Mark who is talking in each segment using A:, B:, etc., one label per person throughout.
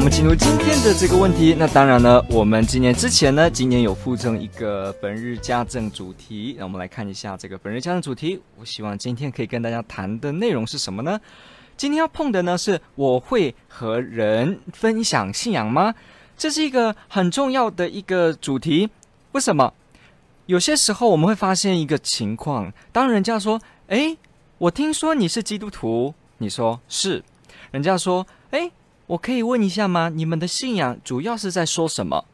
A: 我们进入今天的这个问题。那当然呢，我们今年之前呢，今年有附赠一个本日家政主题。那我们来看一下这个本日家政主题。我希望今天可以跟大家谈的内容是什么呢？今天要碰的呢，是我会和人分享信仰吗？这是一个很重要的一个主题。为什么？有些时候我们会发现一个情况，当人家说：“诶，我听说你是基督徒。”你说是。人家说：“诶。”我可以问一下吗？你们的信仰主要是在说什么？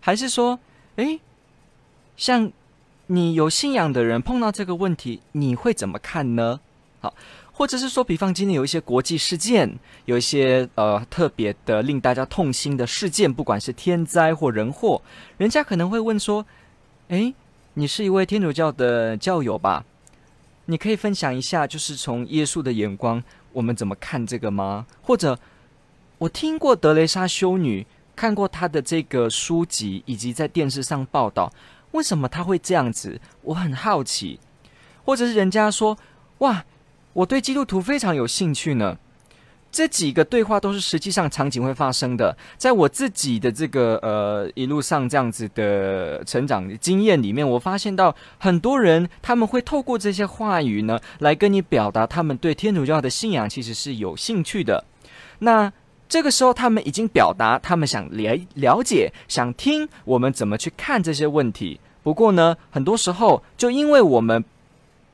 A: 还是说，诶，像你有信仰的人碰到这个问题，你会怎么看呢？好，或者是说，比方今天有一些国际事件，有一些呃特别的令大家痛心的事件，不管是天灾或人祸，人家可能会问说，诶，你是一位天主教的教友吧？你可以分享一下，就是从耶稣的眼光，我们怎么看这个吗？或者？我听过德雷莎修女，看过她的这个书籍，以及在电视上报道。为什么她会这样子？我很好奇。或者是人家说：“哇，我对基督徒非常有兴趣呢。”这几个对话都是实际上场景会发生的。在我自己的这个呃一路上这样子的成长经验里面，我发现到很多人他们会透过这些话语呢，来跟你表达他们对天主教的信仰其实是有兴趣的。那这个时候，他们已经表达他们想了了解、想听我们怎么去看这些问题。不过呢，很多时候就因为我们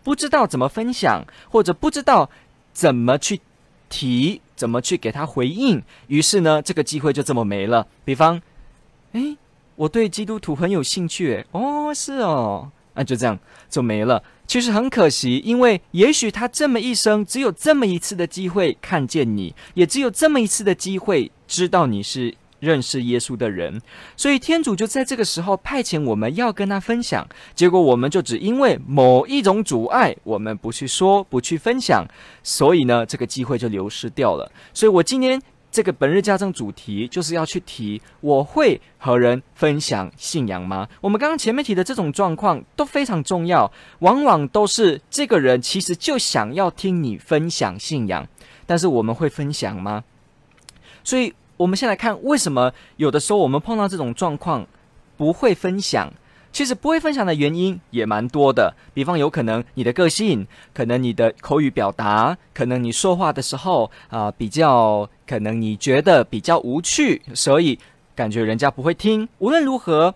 A: 不知道怎么分享，或者不知道怎么去提、怎么去给他回应，于是呢，这个机会就这么没了。比方，诶，我对基督徒很有兴趣，诶，哦，是哦，那就这样就没了。其实很可惜，因为也许他这么一生只有这么一次的机会看见你，也只有这么一次的机会知道你是认识耶稣的人，所以天主就在这个时候派遣我们要跟他分享，结果我们就只因为某一种阻碍，我们不去说，不去分享，所以呢，这个机会就流失掉了。所以我今天。这个本日家政主题就是要去提，我会和人分享信仰吗？我们刚刚前面提的这种状况都非常重要，往往都是这个人其实就想要听你分享信仰，但是我们会分享吗？所以，我们先来看为什么有的时候我们碰到这种状况不会分享。其实不会分享的原因也蛮多的，比方有可能你的个性，可能你的口语表达，可能你说话的时候啊、比较，可能你觉得比较无趣，所以感觉人家不会听。无论如何，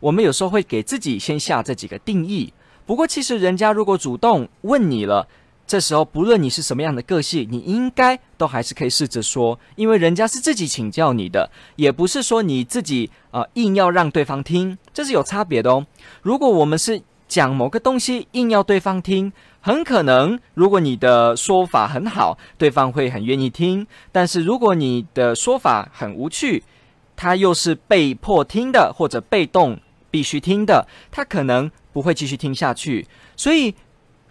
A: 我们有时候会给自己先下这几个定义。不过其实人家如果主动问你了。这时候，不论你是什么样的个性，你应该都还是可以试着说，因为人家是自己请教你的，也不是说你自己啊、硬要让对方听，这是有差别的哦。如果我们是讲某个东西硬要对方听，很可能如果你的说法很好，对方会很愿意听；但是如果你的说法很无趣，他又是被迫听的或者被动必须听的，他可能不会继续听下去。所以。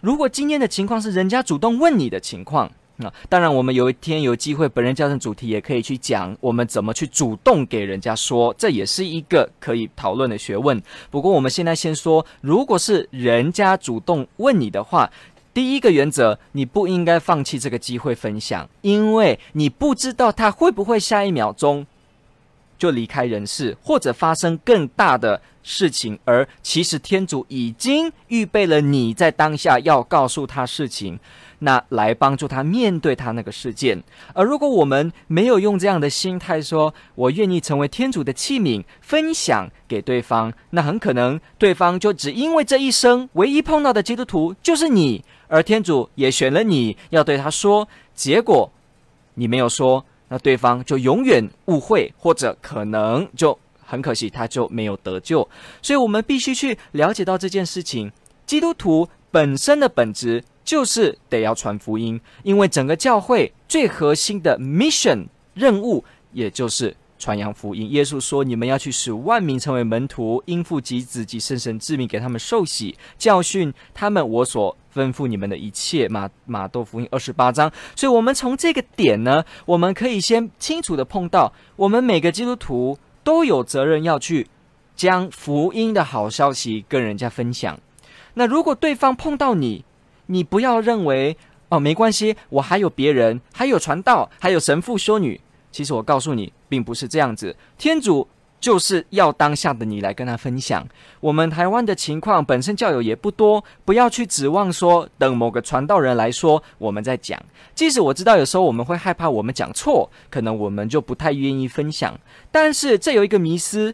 A: 如果今天的情况是人家主动问你的情况，那当然我们有一天有机会，本人教程主题也可以去讲我们怎么去主动给人家说，这也是一个可以讨论的学问。不过我们现在先说，如果是人家主动问你的话，第一个原则，你不应该放弃这个机会分享，因为你不知道他会不会下一秒钟就离开人世，或者发生更大的事情，而其实天主已经预备了你在当下要告诉他事情，那来帮助他面对他那个事件。而如果我们没有用这样的心态说，我愿意成为天主的器皿，分享给对方，那很可能对方就只因为这一生唯一碰到的基督徒就是你，而天主也选了你要对他说，结果你没有说。那对方就永远误会，或者可能就很可惜，他就没有得救。所以，我们必须去了解到这件事情。基督徒本身的本质就是得要传福音，因为整个教会最核心的 mission 任务，也就是传扬福音。耶稣说：“你们要去使万民成为门徒，因父及子及圣神之名给他们受洗，教训他们我所吩咐你们的一切。”马马窦福音二十八章。所以，我们从这个点呢，我们可以先清楚地碰到，我们每个基督徒都有责任要去将福音的好消息跟人家分享。那如果对方碰到你，你不要认为哦，没关系，我还有别人，还有传道，还有神父、修女。其实我告诉你，并不是这样子。天主就是要当下的你来跟他分享。我们台湾的情况本身教友也不多，不要去指望说等某个传道人来说我们在讲。即使我知道有时候我们会害怕我们讲错，可能我们就不太愿意分享。但是这有一个迷思，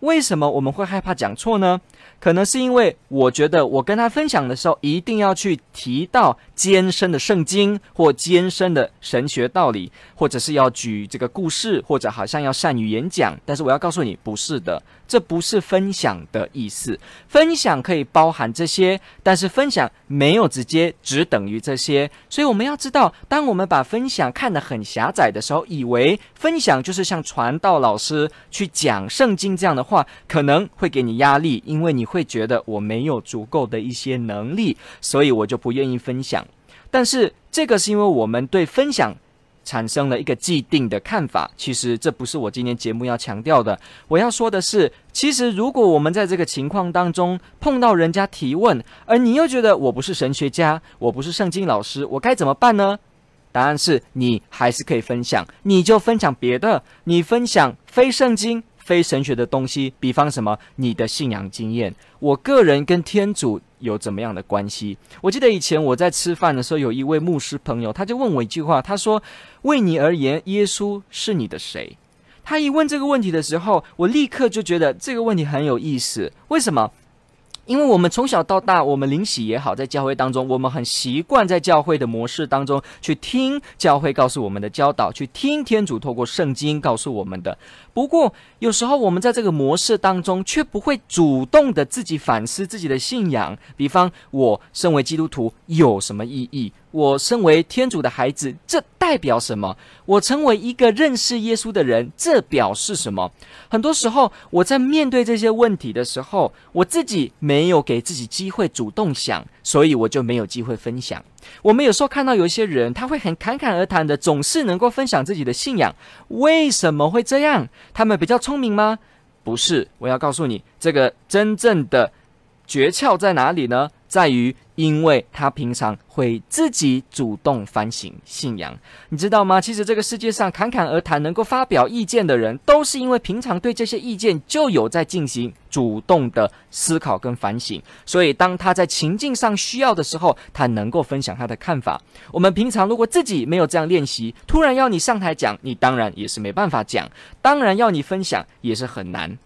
A: 为什么我们会害怕讲错呢？可能是因为我觉得我跟他分享的时候，一定要去提到艰深的圣经或艰深的神学道理，或者是要举这个故事，或者好像要善于演讲。但是我要告诉你，不是的。这不是分享的意思，分享可以包含这些，但是分享没有直接只等于这些。所以我们要知道，当我们把分享看得很狭窄的时候，以为分享就是像传道老师去讲圣经这样的话，可能会给你压力，因为你会觉得我没有足够的一些能力，所以我就不愿意分享。但是这个是因为我们对分享。产生了一个既定的看法，其实这不是我今天节目要强调的。我要说的是，其实如果我们在这个情况当中碰到人家提问，而你又觉得我不是神学家，我不是圣经老师，我该怎么办呢？答案是你还是可以分享，你就分享别的，你分享非圣经。非神学的东西，比方什么？你的信仰经验，我个人跟天主有怎么样的关系？我记得以前我在吃饭的时候，有一位牧师朋友，他就问我一句话，他说：“为你而言，耶稣是你的谁？”他一问这个问题的时候，我立刻就觉得这个问题很有意思。为什么？因为我们从小到大，我们灵洗也好，在教会当中，我们很习惯在教会的模式当中去听教会告诉我们的教导，去听天主透过圣经告诉我们的。不过，有时候我们在这个模式当中，却不会主动的自己反思自己的信仰。比方，我身为基督徒有什么意义？我身为天主的孩子，这代表什么？我成为一个认识耶稣的人，这表示什么？很多时候，我在面对这些问题的时候，我自己没有给自己机会主动想，所以我就没有机会分享。我们有时候看到有一些人，他会很侃侃而谈的，总是能够分享自己的信仰。为什么会这样？他们比较聪明吗？不是。我要告诉你，这个真正的诀窍在哪里呢？在于，因为他平常会自己主动反省信仰，你知道吗？其实这个世界上侃侃而谈、能够发表意见的人，都是因为平常对这些意见就有在进行主动的思考跟反省，所以当他在情境上需要的时候，他能够分享他的看法。我们平常如果自己没有这样练习，突然要你上台讲，你当然也是没办法讲；当然要你分享，也是很难。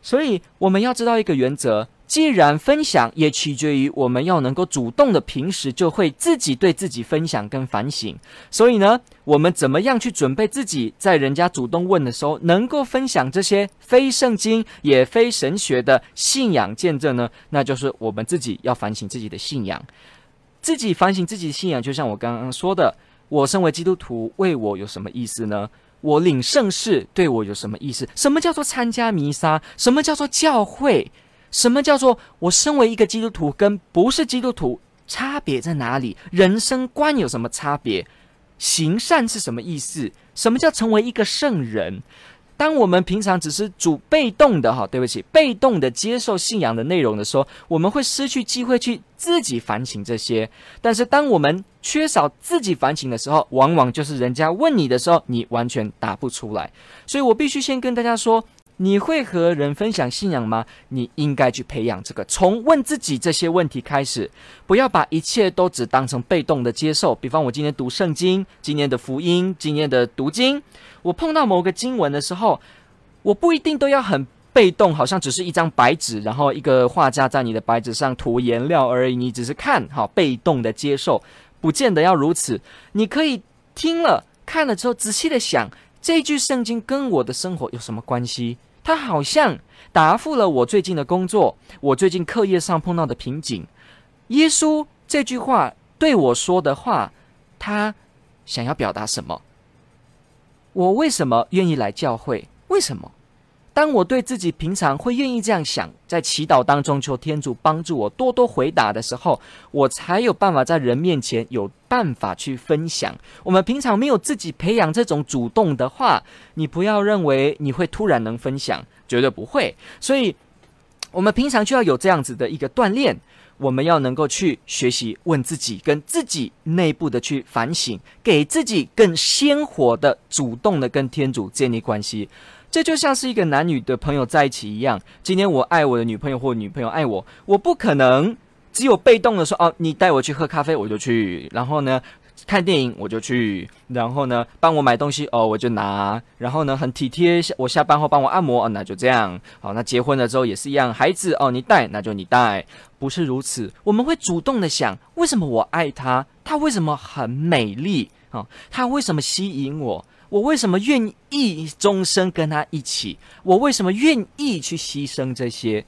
A: 所以我们要知道一个原则。既然分享也取决于我们要能够主动的，平时就会自己对自己分享跟反省。所以呢，我们怎么样去准备自己，在人家主动问的时候，能够分享这些非圣经也非神学的信仰见证呢？那就是我们自己要反省自己的信仰，自己反省自己的信仰。就像我刚刚说的，我身为基督徒，为我有什么意思呢？我领圣事对我有什么意思？什么叫做参加弥撒？什么叫做教会？什么叫做我身为一个基督徒跟不是基督徒差别在哪里？人生观有什么差别？行善是什么意思？什么叫成为一个圣人？当我们平常只是主被动的哈，对不起，被动的接受信仰的内容的时候，我们会失去机会去自己反省这些。但是当我们缺少自己反省的时候，往往就是人家问你的时候，你完全答不出来。所以我必须先跟大家说。你会和人分享信仰吗？你应该去培养这个，从问自己这些问题开始，不要把一切都只当成被动的接受。比方，我今天读圣经，今天的福音，今天的读经，我碰到某个经文的时候，我不一定都要很被动，好像只是一张白纸，然后一个画家在你的白纸上涂颜料而已，你只是看好被动的接受，不见得要如此。你可以听了看了之后，仔细的想，这句圣经跟我的生活有什么关系？他好像答复了我最近的工作，我最近课业上碰到的瓶颈。耶稣这句话对我说的话，他想要表达什么？我为什么愿意来教会？为什么？当我对自己平常会愿意这样想，在祈祷当中求天主帮助我多多回答的时候，我才有办法在人面前有办法去分享。我们平常没有自己培养这种主动的话，你不要认为你会突然能分享，绝对不会。所以，我们平常就要有这样子的一个锻炼，我们要能够去学习问自己，跟自己内部的去反省，给自己更鲜活的、主动的跟天主建立关系。这就像是一个男女的朋友在一起一样。今天我爱我的女朋友，或女朋友爱我，我不可能只有被动的说哦，你带我去喝咖啡，我就去；然后呢，看电影我就去；然后呢，帮我买东西哦，我就拿；然后呢，很体贴，我下班后帮我按摩，哦，那就这样。好，那结婚了之后也是一样，孩子哦，你带，那就你带。不是如此，我们会主动的想，为什么我爱她？她为什么很美丽？啊，她为什么吸引我？我为什么愿意终生跟他一起？我为什么愿意去牺牲这些？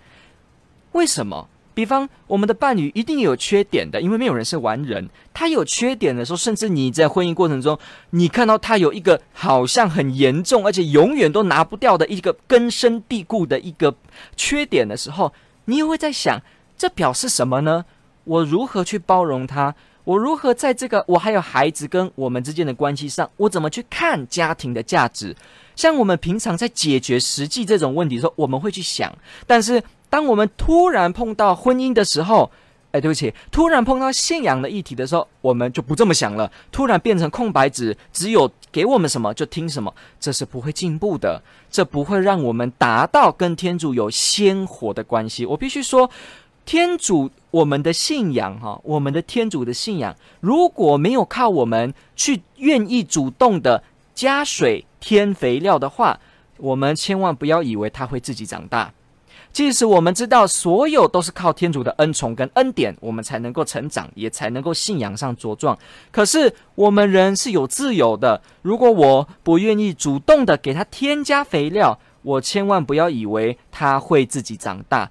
A: 为什么？比方我们的伴侣一定有缺点的，因为没有人是完人。他有缺点的时候，甚至你在婚姻过程中，你看到他有一个好像很严重，而且永远都拿不掉的一个根深蒂固的一个缺点的时候，你也会在想，这表示什么呢？我如何去包容他？我如何在这个我还有孩子跟我们之间的关系上，我怎么去看家庭的价值？像我们平常在解决实际这种问题的时候，我们会去想。但是当我们突然碰到婚姻的时候，哎，对不起，突然碰到信仰的议题的时候，我们就不这么想了。突然变成空白纸，只有给我们什么就听什么，这是不会进步的，这不会让我们达到跟天主有鲜活的关系。我必须说。天主，我们的信仰，哈，我们的天主的信仰，如果没有靠我们去愿意主动的加水添肥料的话，我们千万不要以为它会自己长大。即使我们知道所有都是靠天主的恩宠跟恩典，我们才能够成长，也才能够信仰上茁壮。可是我们人是有自由的，如果我不愿意主动的给它添加肥料，我千万不要以为它会自己长大。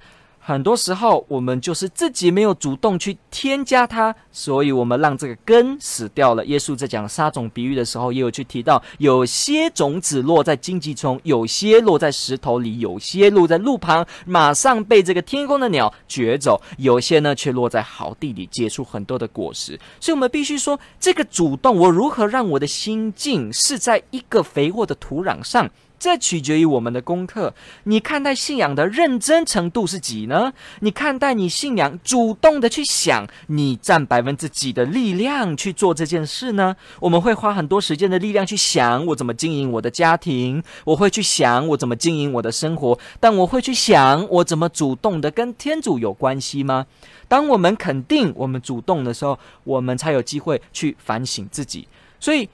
A: 很多时候，我们就是自己没有主动去添加它，所以我们让这个根死掉了。耶稣在讲撒种比喻的时候，也有去提到，有些种子落在荆棘丛，有些落在石头里，有些落在路旁，马上被这个天空的鸟攫走；有些呢，却落在好地里，结出很多的果实。所以，我们必须说，这个主动，我如何让我的心境是在一个肥沃的土壤上？这取决于我们的功课。你看待信仰的认真程度是几呢？你看待你信仰主动的去想，你占百分之几的力量去做这件事呢？我们会花很多时间的力量去想我怎么经营我的家庭，我会去想我怎么经营我的生活，但我会去想我怎么主动的跟天主有关系吗？当我们肯定我们主动的时候，我们才有机会去反省自己。所以。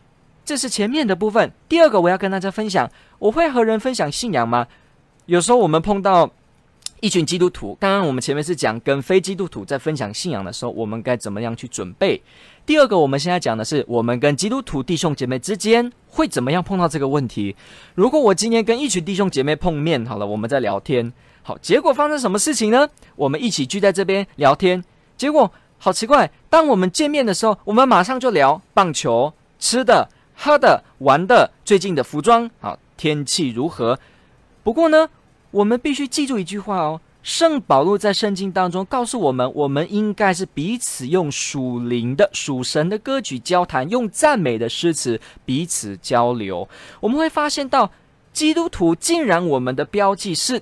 A: 这是前面的部分。第二个，我要跟大家分享，我会和人分享信仰吗？有时候我们碰到一群基督徒，刚刚我们前面是讲跟非基督徒在分享信仰的时候，我们该怎么样去准备？第二个，我们现在讲的是我们跟基督徒弟兄姐妹之间会怎么样碰到这个问题？如果我今天跟一群弟兄姐妹碰面，好了，我们在聊天，好，结果发生什么事情呢？我们一起聚在这边聊天，结果好奇怪，当我们见面的时候，我们马上就聊棒球、吃的。喝的、玩的，最近的服装，好，天气如何？不过呢，我们必须记住一句话哦。圣保禄在圣经当中告诉我们，我们应该是彼此用属灵的、属神的歌曲交谈，用赞美的诗词彼此交流。我们会发现到，基督徒竟然我们的标记是。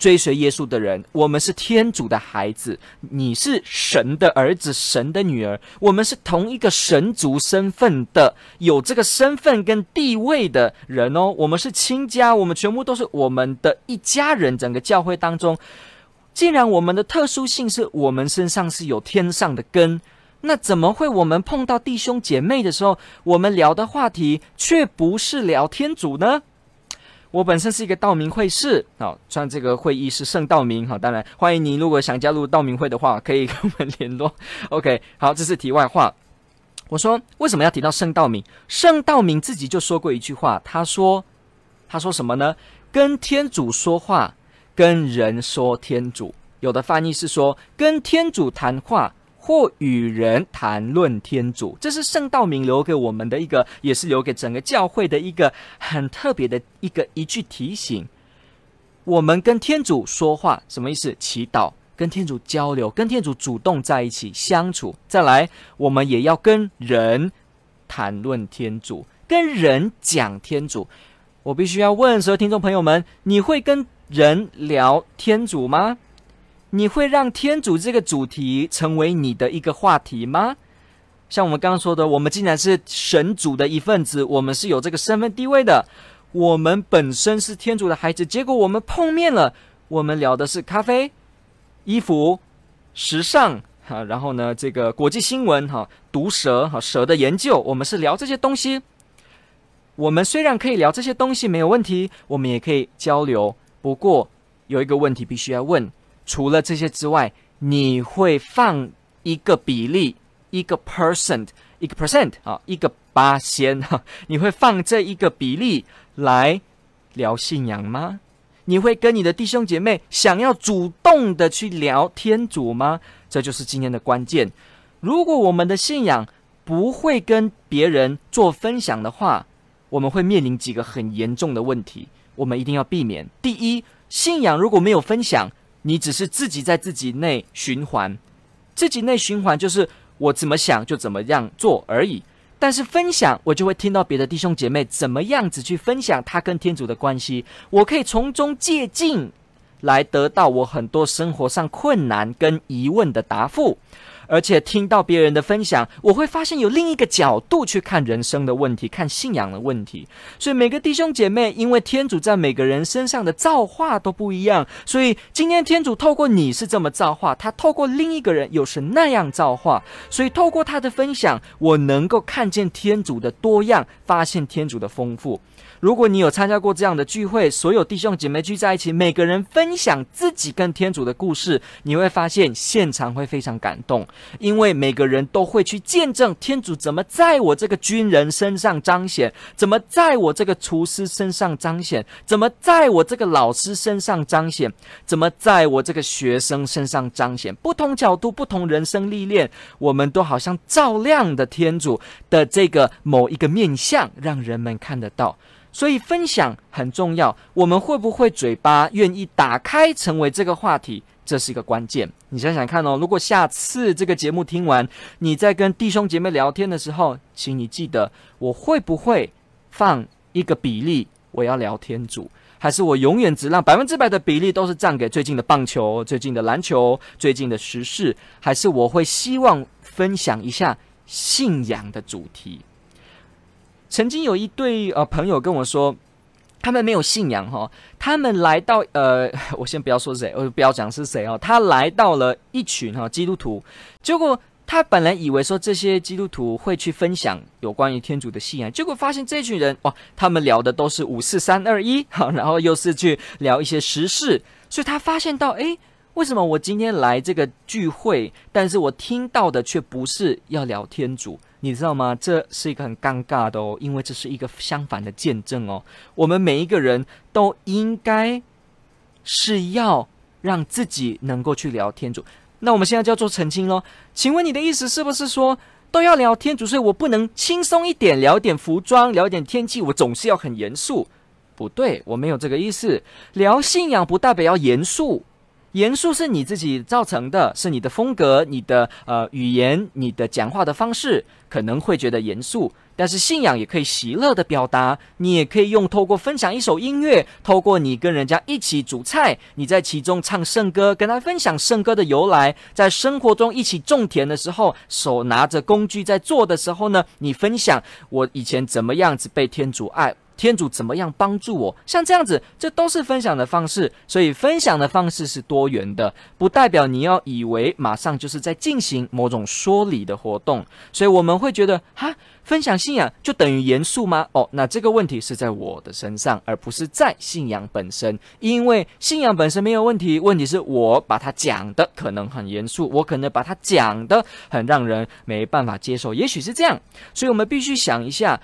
A: 追随耶稣的人，我们是天主的孩子，你是神的儿子、神的女儿，我们是同一个神族身份的，有这个身份跟地位的人哦。我们是亲家，我们全部都是我们的一家人。整个教会当中，既然我们的特殊性是我们身上是有天上的根，那怎么会我们碰到弟兄姐妹的时候，我们聊的话题却不是聊天主呢？我本身是一个道明会士，好，穿这个会议是圣道明，好，当然欢迎你，如果想加入道明会的话，可以跟我们 联络。OK，好，这是题外话。我说为什么要提到圣道明？圣道明自己就说过一句话，他说，他说什么呢？跟天主说话，跟人说天主。有的翻译是说跟天主谈话，或与人谈论天主。这是圣道明留给我们的一个，也是留给整个教会的一个很特别的一个一句提醒。我们跟天主说话，什么意思？祈祷，跟天主交流，跟天主主动在一起相处。再来，我们也要跟人谈论天主，跟人讲天主。我必须要问所有听众朋友们：你会跟人聊天主吗？你会让天主这个主题成为你的一个话题吗？像我们刚刚说的，我们既然是神主的一份子，我们是有这个身份地位的。我们本身是天主的孩子，结果我们碰面了，我们聊的是咖啡、衣服、时尚，哈，然后呢，这个国际新闻，哈，毒蛇，哈，蛇的研究，我们是聊这些东西。我们虽然可以聊这些东西没有问题，我们也可以交流。不过有一个问题必须要问：除了这些之外，你会放一个比例，一个 percent，一个 percent 啊，一个八仙哈，你会放这一个比例？来聊信仰吗？你会跟你的弟兄姐妹想要主动的去聊天主吗？这就是今天的关键。如果我们的信仰不会跟别人做分享的话，我们会面临几个很严重的问题，我们一定要避免。第一，信仰如果没有分享，你只是自己在自己内循环，自己内循环就是我怎么想就怎么样做而已。但是分享，我就会听到别的弟兄姐妹怎么样子去分享他跟天主的关系，我可以从中借鉴，来得到我很多生活上困难跟疑问的答复。而且听到别人的分享，我会发现有另一个角度去看人生的问题，看信仰的问题。所以每个弟兄姐妹，因为天主在每个人身上的造化都不一样，所以今天天主透过你是这么造化，他透过另一个人又是那样造化。所以透过他的分享，我能够看见天主的多样，发现天主的丰富。如果你有参加过这样的聚会，所有弟兄姐妹聚在一起，每个人分享自己跟天主的故事，你会发现现场会非常感动，因为每个人都会去见证天主怎么在我这个军人身上彰显，怎么在我这个厨师身上彰显，怎么在我这个老师身上彰显，怎么在我这个学生身上彰显。不同角度、不同人生历练，我们都好像照亮的天主的这个某一个面相，让人们看得到。所以分享很重要，我们会不会嘴巴愿意打开成为这个话题，这是一个关键。你想想看哦，如果下次这个节目听完，你在跟弟兄姐妹聊天的时候，请你记得，我会不会放一个比例，我要聊天主，还是我永远只让百分之百的比例都是占给最近的棒球、最近的篮球、最近的时事，还是我会希望分享一下信仰的主题？曾经有一对呃朋友跟我说，他们没有信仰哈，他们来到呃，我先不要说谁，我不要讲是谁哦，他来到了一群哈基督徒，结果他本来以为说这些基督徒会去分享有关于天主的信仰，结果发现这群人哇，他们聊的都是五四三二一，好，然后又是去聊一些时事，所以他发现到，诶，为什么我今天来这个聚会，但是我听到的却不是要聊天主？你知道吗？这是一个很尴尬的哦，因为这是一个相反的见证哦。我们每一个人都应该是要让自己能够去聊天主。那我们现在就要做澄清喽。请问你的意思是不是说都要聊天主？所以我不能轻松一点聊点服装，聊点天气，我总是要很严肃？不对，我没有这个意思。聊信仰不代表要严肃。严肃是你自己造成的，是你的风格、你的呃语言、你的讲话的方式可能会觉得严肃，但是信仰也可以喜乐的表达。你也可以用透过分享一首音乐，透过你跟人家一起煮菜，你在其中唱圣歌，跟他分享圣歌的由来，在生活中一起种田的时候，手拿着工具在做的时候呢，你分享我以前怎么样子被天主爱。天主怎么样帮助我？像这样子，这都是分享的方式。所以分享的方式是多元的，不代表你要以为马上就是在进行某种说理的活动。所以我们会觉得，哈，分享信仰就等于严肃吗？哦，那这个问题是在我的身上，而不是在信仰本身。因为信仰本身没有问题，问题是我把它讲的可能很严肃，我可能把它讲的很让人没办法接受。也许是这样，所以我们必须想一下。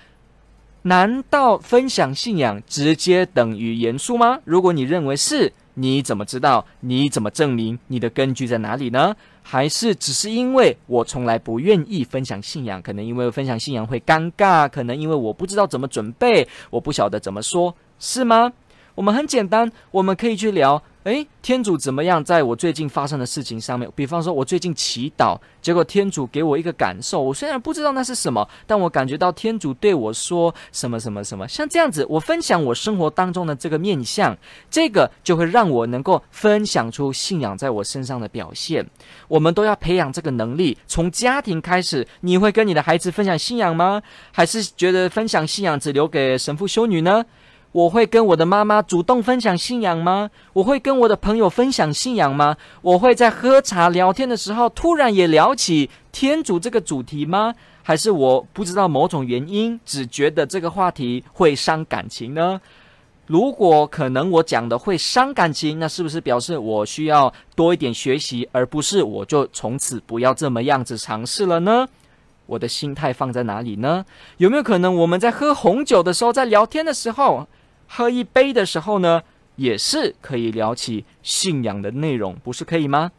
A: 难道分享信仰直接等于严肃吗？如果你认为是，你怎么知道？你怎么证明？你的根据在哪里呢？还是只是因为我从来不愿意分享信仰？可能因为分享信仰会尴尬，可能因为我不知道怎么准备，我不晓得怎么说，是吗？我们很简单，我们可以去聊。诶，天主怎么样？在我最近发生的事情上面，比方说，我最近祈祷，结果天主给我一个感受。我虽然不知道那是什么，但我感觉到天主对我说什么什么什么。像这样子，我分享我生活当中的这个面相，这个就会让我能够分享出信仰在我身上的表现。我们都要培养这个能力，从家庭开始。你会跟你的孩子分享信仰吗？还是觉得分享信仰只留给神父修女呢？我会跟我的妈妈主动分享信仰吗？我会跟我的朋友分享信仰吗？我会在喝茶聊天的时候突然也聊起天主这个主题吗？还是我不知道某种原因，只觉得这个话题会伤感情呢？如果可能我讲的会伤感情，那是不是表示我需要多一点学习，而不是我就从此不要这么样子尝试了呢？我的心态放在哪里呢？有没有可能我们在喝红酒的时候，在聊天的时候，喝一杯的时候呢，也是可以聊起信仰的内容，不是可以吗？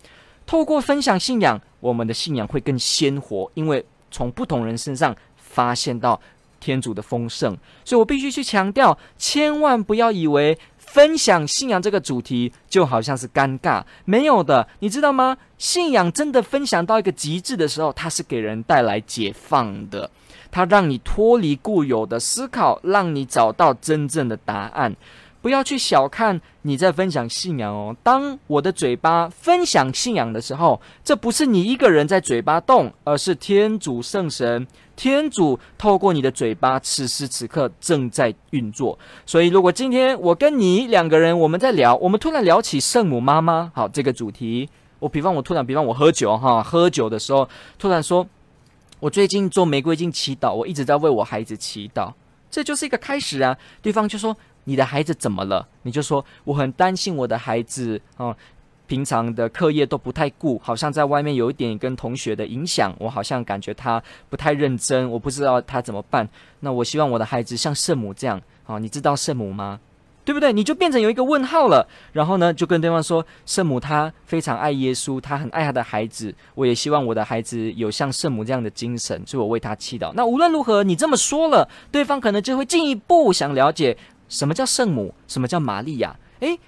A: 透过分享信仰，我们的信仰会更鲜活，因为从不同人身上发现到天主的丰盛。所以我必须去强调，千万不要以为分享信仰这个主题就好像是尴尬，没有的，你知道吗？信仰真的分享到一个极致的时候，它是给人带来解放的。它让你脱离固有的思考，让你找到真正的答案。不要去小看你在分享信仰哦。当我的嘴巴分享信仰的时候，这不是你一个人在嘴巴动，而是天主圣神、天主透过你的嘴巴，此时此刻正在运作。所以，如果今天我跟你两个人我们在聊，我们突然聊起圣母妈妈，好，这个主题，我比方我突然，比方我喝酒哈，喝酒的时候突然说。我最近做玫瑰经祈祷，我一直在为我孩子祈祷，这就是一个开始啊。对方就说：“你的孩子怎么了？”你就说：“我很担心我的孩子哦，平常的课业都不太顾，好像在外面有一点跟同学的影响，我好像感觉他不太认真，我不知道他怎么办。那我希望我的孩子像圣母这样啊，你知道圣母吗？”对不对？你就变成有一个问号了。然后呢，就跟对方说：“圣母她非常爱耶稣，她很爱她的孩子。我也希望我的孩子有像圣母这样的精神，所以我为他祈祷。”那无论如何，你这么说了，对方可能就会进一步想了解什么叫圣母，什么叫玛利亚。诶，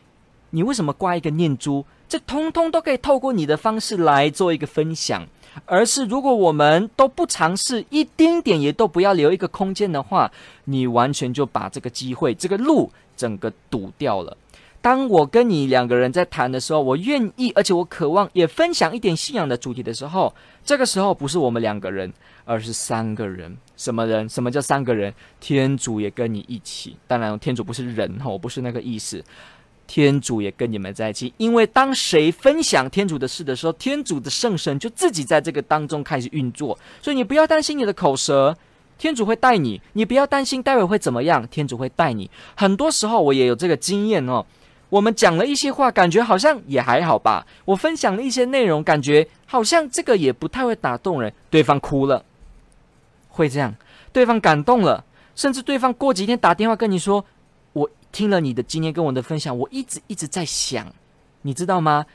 A: 你为什么挂一个念珠？这通通都可以透过你的方式来做一个分享。而是如果我们都不尝试，一丁点也都不要留一个空间的话，你完全就把这个机会、这个路。整个堵掉了。当我跟你两个人在谈的时候，我愿意，而且我渴望也分享一点信仰的主题的时候，这个时候不是我们两个人，而是三个人。什么人？什么叫三个人？天主也跟你一起。当然，天主不是人哈，我不是那个意思。天主也跟你们在一起，因为当谁分享天主的事的时候，天主的圣神就自己在这个当中开始运作。所以你不要担心你的口舌。天主会带你，你不要担心待会会怎么样。天主会带你。很多时候我也有这个经验哦。我们讲了一些话，感觉好像也还好吧。我分享了一些内容，感觉好像这个也不太会打动人。对方哭了，会这样。对方感动了，甚至对方过几天打电话跟你说：“我听了你的今天跟我的分享，我一直一直在想，你知道吗？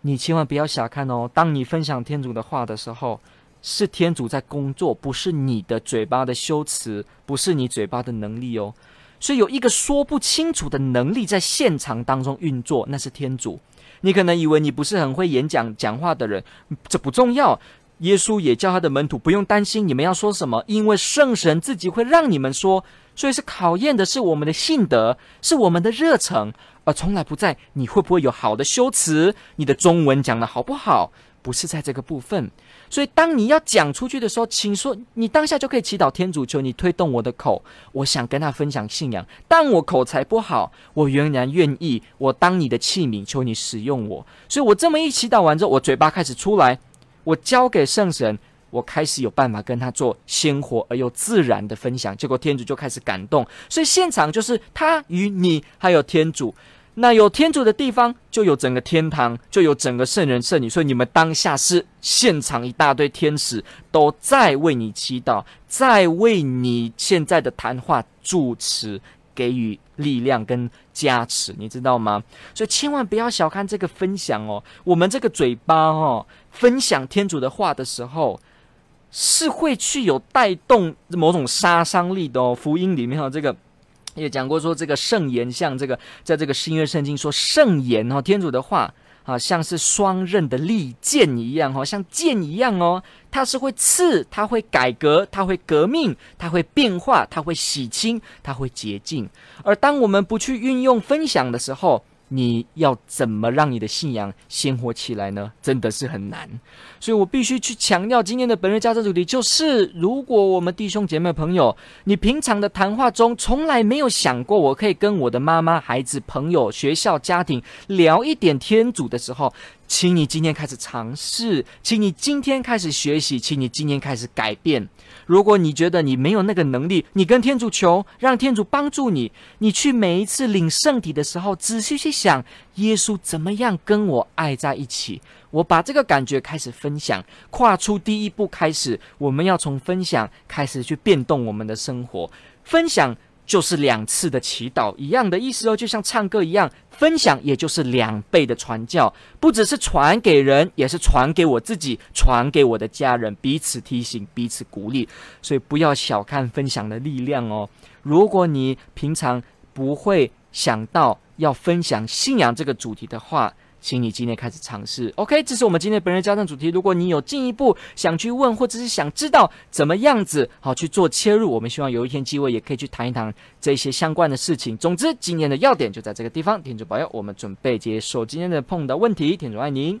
A: 你千万不要小看哦。当你分享天主的话的时候。”是天主在工作，不是你的嘴巴的修辞，不是你嘴巴的能力哦。所以有一个说不清楚的能力在现场当中运作，那是天主。你可能以为你不是很会演讲讲话的人，这不重要。耶稣也叫他的门徒不用担心你们要说什么，因为圣神自己会让你们说。所以是考验的是我们的信德，是我们的热诚，而从来不在你会不会有好的修辞，你的中文讲得好不好，不是在这个部分。所以，当你要讲出去的时候，请说，你当下就可以祈祷天主，求你推动我的口，我想跟他分享信仰。但我口才不好，我仍然愿意，我当你的器皿，求你使用我。所以我这么一祈祷完之后，我嘴巴开始出来，我交给圣神，我开始有办法跟他做鲜活而又自然的分享。结果天主就开始感动，所以现场就是他与你还有天主。那有天主的地方，就有整个天堂，就有整个圣人圣女。所以你们当下是现场一大堆天使都在为你祈祷，在为你现在的谈话主持给予力量跟加持，你知道吗？所以千万不要小看这个分享哦。我们这个嘴巴哦，分享天主的话的时候，是会去有带动某种杀伤力的哦。福音里面有这个。也讲过说，这个圣言像这个，在这个新约圣经说圣言哦，天主的话啊，像是双刃的利剑一样哦，像剑一样哦，它是会刺，它会改革，它会革命，它会变化，它会洗清，它会洁净。而当我们不去运用分享的时候，你要怎么让你的信仰鲜活起来呢？真的是很难，所以我必须去强调今天的本日家政主题，就是如果我们弟兄姐妹朋友，你平常的谈话中从来没有想过，我可以跟我的妈妈、孩子、朋友、学校、家庭聊一点天主的时候。请你今天开始尝试，请你今天开始学习，请你今天开始改变。如果你觉得你没有那个能力，你跟天主求，让天主帮助你。你去每一次领圣体的时候，仔细去想耶稣怎么样跟我爱在一起。我把这个感觉开始分享，跨出第一步开始，我们要从分享开始去变动我们的生活，分享。就是两次的祈祷一样的意思哦，就像唱歌一样，分享也就是两倍的传教，不只是传给人，也是传给我自己，传给我的家人，彼此提醒，彼此鼓励。所以不要小看分享的力量哦。如果你平常不会想到要分享信仰这个主题的话，请你今天开始尝试，OK？这是我们今天本日家政主题。如果你有进一步想去问，或者是想知道怎么样子好去做切入，我们希望有一天机会也可以去谈一谈这些相关的事情。总之，今天的要点就在这个地方。天主保佑，我们准备接受今天的碰到问题。天主爱您。